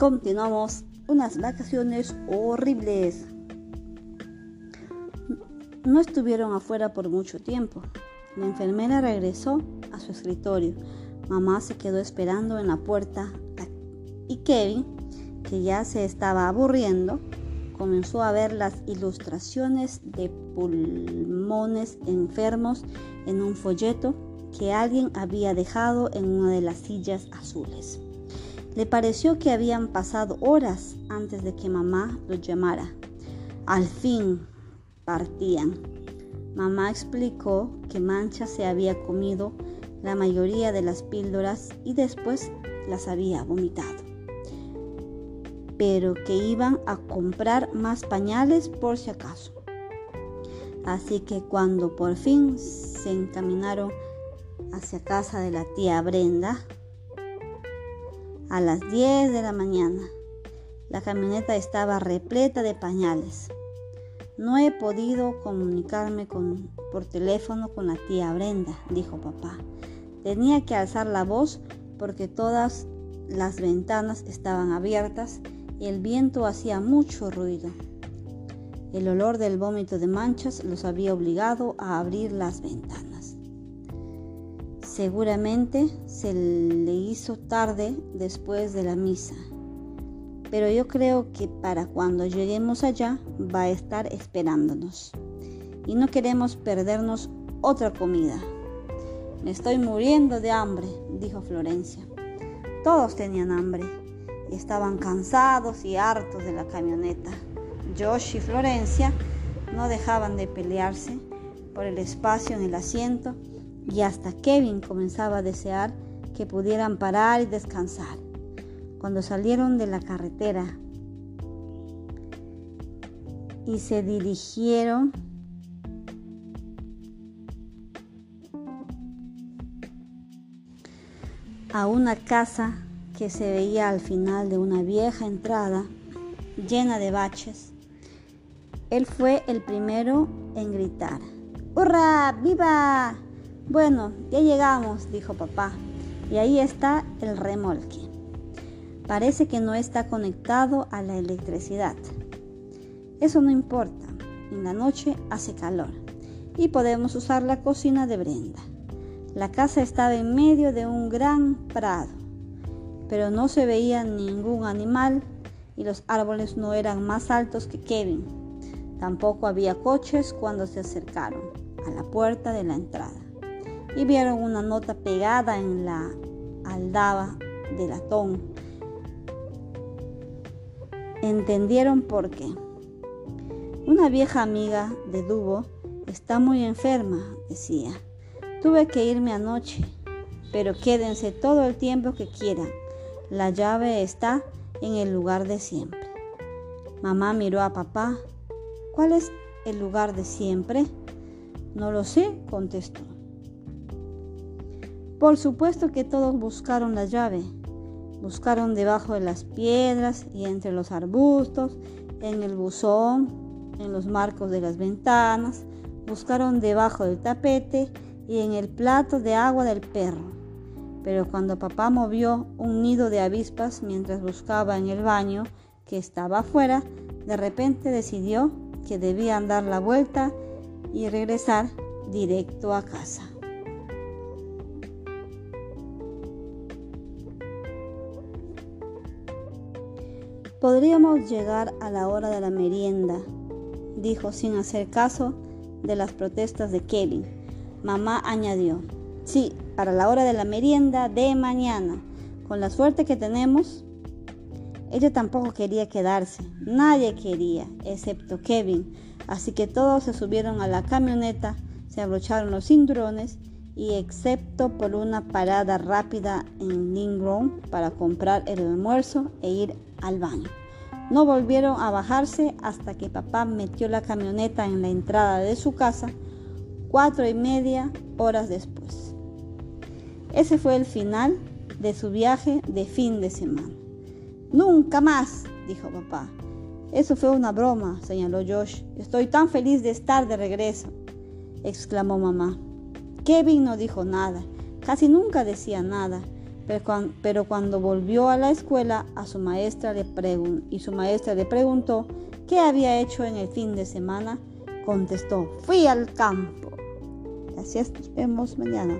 continuamos unas vacaciones horribles. No estuvieron afuera por mucho tiempo. La enfermera regresó a su escritorio. Mamá se quedó esperando en la puerta y Kevin, que ya se estaba aburriendo, comenzó a ver las ilustraciones de pulmones enfermos en un folleto que alguien había dejado en una de las sillas azules. Le pareció que habían pasado horas antes de que mamá los llamara. Al fin partían. Mamá explicó que Mancha se había comido la mayoría de las píldoras y después las había vomitado. Pero que iban a comprar más pañales por si acaso. Así que cuando por fin se encaminaron hacia casa de la tía Brenda, a las 10 de la mañana. La camioneta estaba repleta de pañales. No he podido comunicarme por teléfono con la tía Brenda, dijo papá. Tenía que alzar la voz porque todas las ventanas estaban abiertas y el viento hacía mucho ruido. El olor del vómito de manchas los había obligado a abrir las ventanas. Seguramente se le hizo tarde después de la misa, pero yo creo que para cuando lleguemos allá va a estar esperándonos. Y no queremos perdernos otra comida. Me estoy muriendo de hambre, dijo Florencia. Todos tenían hambre y estaban cansados y hartos de la camioneta. Josh y Florencia no dejaban de pelearse por el espacio en el asiento y hasta Kevin comenzaba a desear que pudieran parar y descansar. Cuando salieron de la carretera y se dirigieron a una casa que se veía al final de una vieja entrada llena de baches. Él fue el primero en gritar, ¡Hurra! ¡Viva! Bueno, ya llegamos, dijo papá, y ahí está el remolque. Parece que no está conectado a la electricidad. Eso no importa, en la noche hace calor y podemos usar la cocina de Brenda. La casa estaba en medio de un gran prado, pero no se veía ningún animal y los árboles no eran más altos que Kevin. Tampoco había coches cuando se acercaron a la puerta de la entrada y vieron una nota pegada en la aldaba de latón. Entendieron por qué. Una vieja amiga de Dubo está muy enferma, decía. Tuve que irme anoche, pero quédense todo el tiempo que quieran. La llave está en el lugar de siempre. Mamá miró a papá. ¿Cuál es el lugar de siempre? No lo sé, contestó. Por supuesto que todos buscaron la llave. Buscaron debajo de las piedras y entre los arbustos, en el buzón, en los marcos de las ventanas. Buscaron debajo del tapete y en el plato de agua del perro. Pero cuando papá movió un nido de avispas mientras buscaba en el baño que estaba afuera, de repente decidió que debían dar la vuelta y regresar directo a casa. Podríamos llegar a la hora de la merienda, dijo sin hacer caso de las protestas de Kevin. Mamá añadió, sí, para la hora de la merienda de mañana. Con la suerte que tenemos, ella tampoco quería quedarse. Nadie quería, excepto Kevin. Así que todos se subieron a la camioneta, se abrocharon los cinturones y excepto por una parada rápida en Linground para comprar el almuerzo e ir al baño. No volvieron a bajarse hasta que papá metió la camioneta en la entrada de su casa cuatro y media horas después. Ese fue el final de su viaje de fin de semana. Nunca más, dijo papá. Eso fue una broma, señaló Josh. Estoy tan feliz de estar de regreso, exclamó mamá. Kevin no dijo nada, casi nunca decía nada, pero cuando volvió a la escuela a su maestra le y su maestra le preguntó qué había hecho en el fin de semana, contestó, fui al campo. Así es, nos vemos mañana.